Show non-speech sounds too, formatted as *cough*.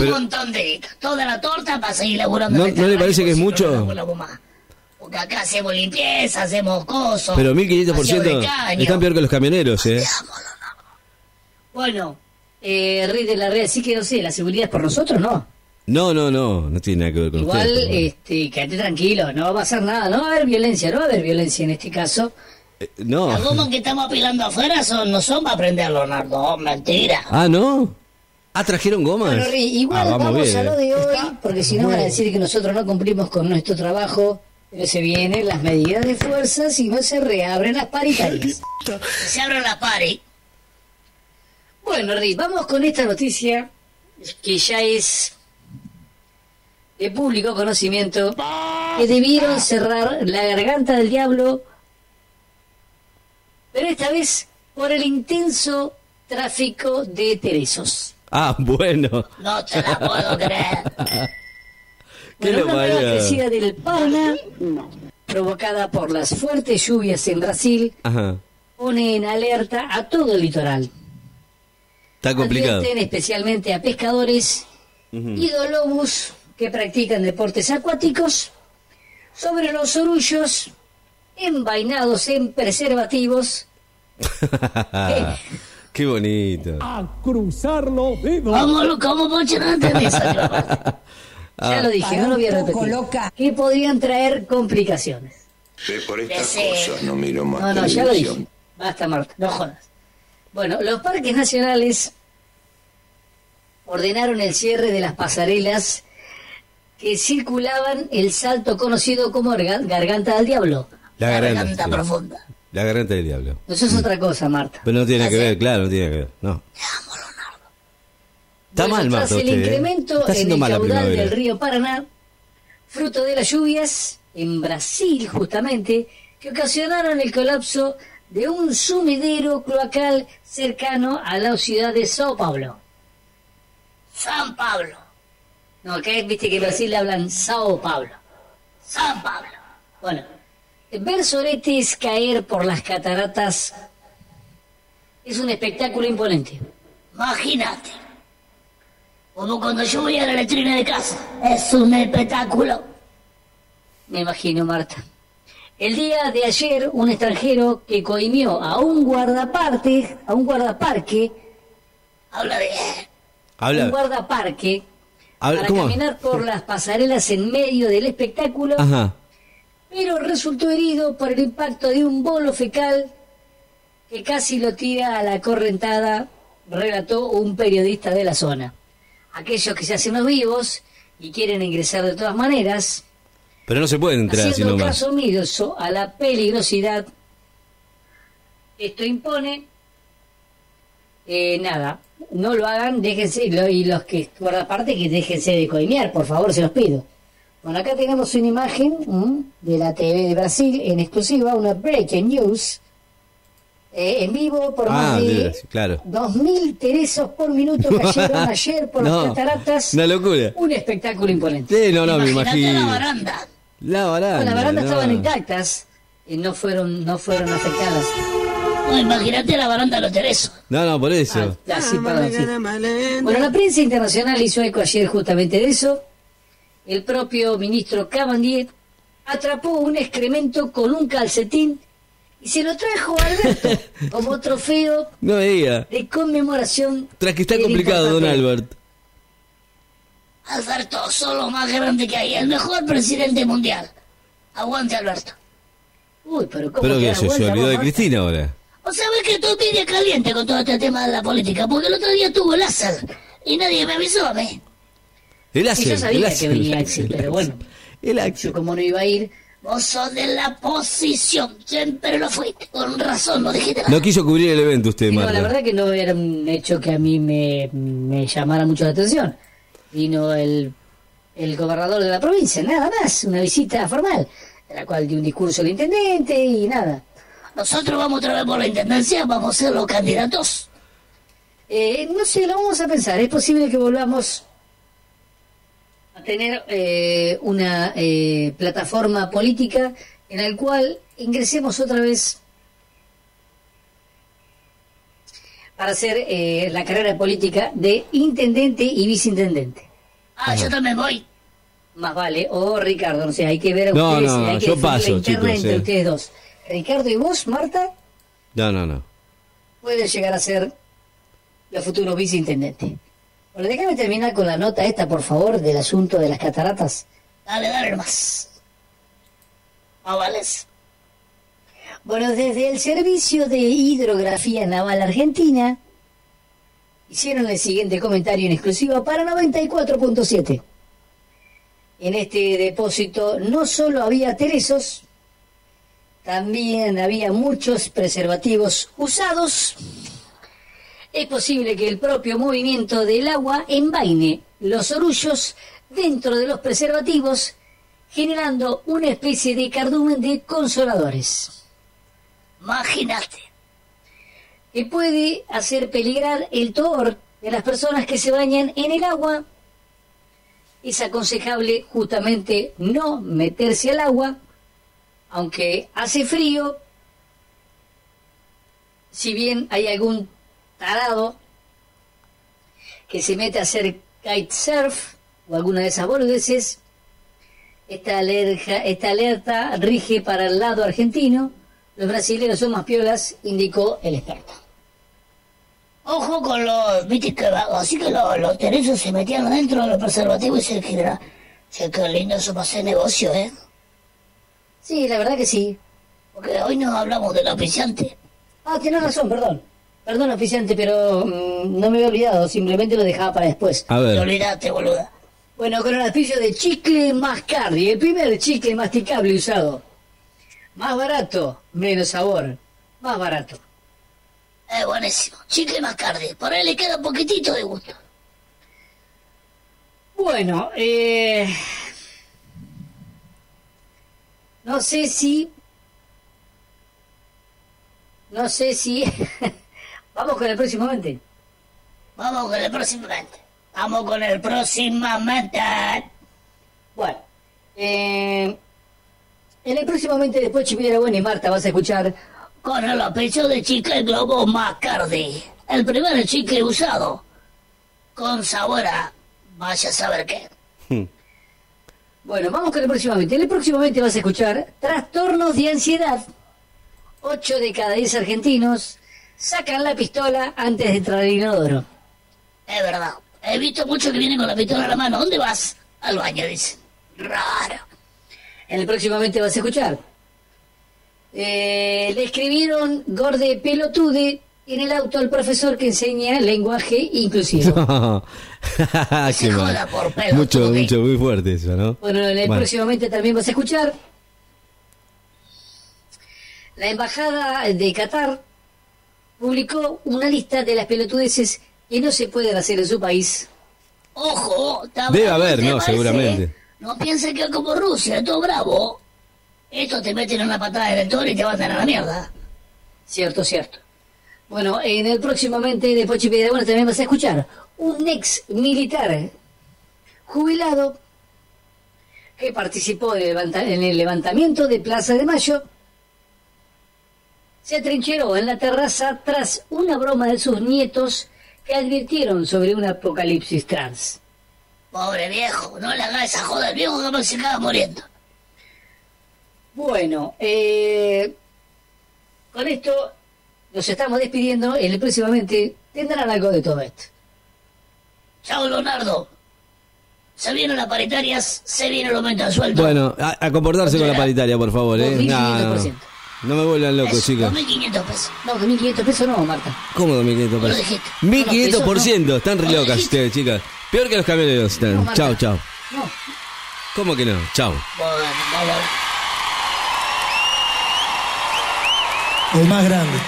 Pero- montón de. Toda la torta para seguir laburando. ¿No- no le parece que es mucho? Porque acá hacemos limpieza, hacemos cosas. Pero aseo 1500% de caño. están peor que los camioneros, ¿eh? Bueno, eh, Rey de la Red, sí que no sé, la seguridad es por nosotros, ¿no? No, no, no, no tiene nada que ver con Igual, ustedes. pero este, quédate tranquilo, no va a pasar nada, no va a haber violencia, no va a haber violencia en este caso. Eh, no. Las gomas que estamos apilando afuera son, no son para prender, Leonardo. Mentira. Ah, ¿no? Ah, trajeron gomas. Bueno, igual Ah, vamos, bien, a lo eh. de hoy, porque si no van a decir que nosotros no cumplimos con nuestro trabajo, pero se vienen las medidas de fuerza si no se reabren las paritarias. Se abren las paris. Bueno, Rey, vamos con esta noticia que ya es de público conocimiento, que debieron cerrar la garganta del diablo, pero esta vez por el intenso tráfico de teresos. Ah, bueno. No te la puedo creer. ¿Qué Bueno, una nueva crecida del Paraná, provocada por las fuertes lluvias en Brasil, Ajá. pone en alerta a todo el litoral. Está complicado. Advierten especialmente a pescadores y dolobus que practican deportes acuáticos sobre los orullos envainados en preservativos *laughs* Qué bonito. a cruzar los dedos. ¿Cómo, lo- cómo Pocho, no aparte. *laughs* Ah. ya lo dije, no lo voy a repetir loca. que podrían traer complicaciones. Ve por estas cosas, no miro más No, no, ya lo dije. Basta, Marta, no jodas. Bueno, los parques nacionales ordenaron el cierre de las pasarelas que circulaban el salto conocido como Garga- Garganta del Diablo. La La garganta. garganta sí. profunda. La garganta del diablo. Eso es otra cosa, Marta. Pero no tiene que ver, claro, no tiene que ver. No. Está Bueno, mal, tras Marta. el usted, ¿eh? incremento Está en el caudal del río Paraná, fruto de las lluvias en Brasil justamente, que ocasionaron el colapso de un sumidero cloacal cercano a la ciudad de Sao Paulo. San Pablo. No, acá viste que en Brasil le hablan Sao Paulo. San Pablo. Bueno, ver soretes caer por las cataratas es un espectáculo imponente. Imagínate. Como cuando yo voy a la letrina de casa. Es un espectáculo. Me imagino, Marta. El día de ayer, un extranjero que coimió a un guardaparte, a un guardaparque, Habla de... un Habla. guardaparque, Habla- para ¿cómo? caminar por las pasarelas en medio del espectáculo, Ajá. Pero resultó herido por el impacto de un bolo fecal que casi lo tira a la correntada, relató un periodista de la zona. Aquellos que se hacen los vivos y quieren ingresar de todas maneras, Pero no se pueden entrar haciendo nomás. caso omiso a la peligrosidad. Esto impone, eh, nada, no lo hagan, déjense, y lo- y los que, por aparte, que déjense de coimear, por favor, se los pido. Bueno, acá tenemos una imagen ¿m? de la TV de Brasil en exclusiva, una breaking news, eh, en vivo por Ah, más de claro. 2.000 teresos por minuto *laughs* cayeron ayer por No, las cataratas. una locura. Un espectáculo imponente. Sí, no, no, me Imagínate imagino. la baranda. La baranda. Bueno, las barandas no. estaban intactas y no fueron, no fueron afectadas. No, imagínate la baranda de los teresos. No, no, por eso. Ah, así, perdón, sí. Bueno, la prensa internacional hizo eco ayer justamente de eso. El propio ministro Cabandier atrapó un excremento con un calcetín y se lo trajo a Alberto *laughs* como trofeo No de conmemoración. Tras que está complicado, don Albert. Alberto, sos lo más grande que hay. El mejor presidente mundial. Aguante, Alberto. Uy, pero ¿cómo Pero que se, se olvidó de? Cristina ahora. O sea, ves que estoy media caliente con todo este tema de la política. Porque el otro día tuvo láser. Y nadie me avisó a mí. El Sí, Axel. yo el sabía que Axel, venía el Axel, Axel, pero bueno. El Yo Axel. como no iba a ir, Vos sos de la posición. Siempre lo fuiste. Con razón, no dijiste nada. No quiso cubrir el evento usted, Marta. la verdad que no era un hecho que a mí me, me llamara mucho la atención. Vino el, el gobernador de la provincia, nada más, una visita formal, en la cual dio un discurso el intendente y nada. Nosotros vamos otra vez por la intendencia. Vamos a ser los candidatos. Eh, no sé, lo vamos a pensar. Es posible que volvamos a tener eh, una eh, plataforma política en la cual ingresemos otra vez para hacer eh, la carrera política de intendente y viceintendente. Ah, yo también voy. Más vale. O Ricardo, no sé, hay que ver a No, ustedes. no, hay que yo la chicos, entre eh. ustedes dos. Ricardo y vos, Marta, No, no, no. pueden llegar a ser los futuros viceintendentes. Bueno, déjame terminar con la nota esta, por favor, del asunto de las cataratas. Dale, dale nomás. Ah, vales. Bueno, desde el Servicio de Hidrografía Naval Argentina hicieron el siguiente comentario en exclusiva para 94.7. En este depósito no solo había teresos, también había muchos preservativos usados. Es posible que el propio movimiento del agua envaine los orullos dentro de los preservativos, generando una especie de cardumen de consoladores Imagínate. que puede hacer peligrar el toor de las personas que se bañan en el agua. Es aconsejable justamente no meterse al agua, aunque hace frío. Si bien hay algún tarado que se mete a hacer kitesurf o alguna de esas boludeces, esta alerta, esta alerta rige para el lado argentino. Los brasileños son más piolas, indicó el experto. Ojo con los, viste que así que los, los teresos se metían adentro de los preservativos y se genera. Che, qué lindo eso para hacer negocio, ¿eh? Sí, la verdad que sí. Porque hoy no hablamos del auspiciante. Ah, tienes razón, perdón. Perdón, oficiante, pero mm, no me había olvidado, simplemente lo dejaba para después. A Te ver. olvidaste, boluda. Bueno, con el auspicio de Chicle Mascardi, el primer chicle masticable usado. Más barato, menos sabor. Más barato. Es buenísimo. Chicle Mascardi. Por ahí le queda un poquitito de gusto. Bueno, eh... No sé si... No sé si... *laughs* Vamos con el próximamente. Vamos con el próximamente. Vamos con el próximamente. Bueno, eh, en el próximamente después Chipira Buena y Marta vas a escuchar Con el apellido de chicle Globo Mascardi. El primer chicle usado. Con sabor a... Vaya a saber qué. Bueno, vamos con el próximamente. En el próximamente vas a escuchar trastornos de ansiedad. Ocho de cada diez argentinos sacan la pistola antes de entrar al inodoro. Es verdad. He visto muchos que vienen con la pistola en la mano. ¿Dónde vas? Al baño, dice. Raro. En el próximamente vas a escuchar. Eh, le escribieron gorde pelotude en el auto al profesor que enseña lenguaje inclusivo. *laughs* Qué Se mal. joda por pedo, Mucho, mucho, muy fuerte eso, ¿no? Bueno, en el Bueno. próximamente también vas a escuchar. La embajada de Qatar publicó una lista de las pelotudeces que no se pueden hacer en su país. Ojo, está Debe haber, ¿no? Seguramente. ¿eh? No pienses que es como Rusia, es todo bravo. Esto te meten una patada en el toro y te mandan a la mierda. Cierto, cierto. Bueno, en el próximamente de Pochi Piedrabuena también vas a escuchar un ex militar jubilado que participó en el levantamiento de Plaza de Mayo se atrincheró en la terraza tras una broma de sus nietos que advirtieron sobre un apocalipsis trans. Pobre viejo, no le hagas esa joda al viejo que se acaba muriendo. Bueno, eh, con esto nos estamos despidiendo. El próximamente tendrán algo de todo esto. Chao, Leonardo. Se vienen las paritarias, se viene el aumento de sueldo. Bueno, a, a comportarse con la paritaria, por favor, ¿eh? 2500%. No, no. No me vuelvan loco, Eso, chicos. 2.500 pesos. No, 2.500 pesos no, Marta. ¿Cómo 2.500 Lo pesos? dijiste. 1.500%, están re Lo locas ustedes, chicas. Peor que los camioneros están. No, chao, chao. No. ¿Cómo que no? Chao. Bueno. El más grande.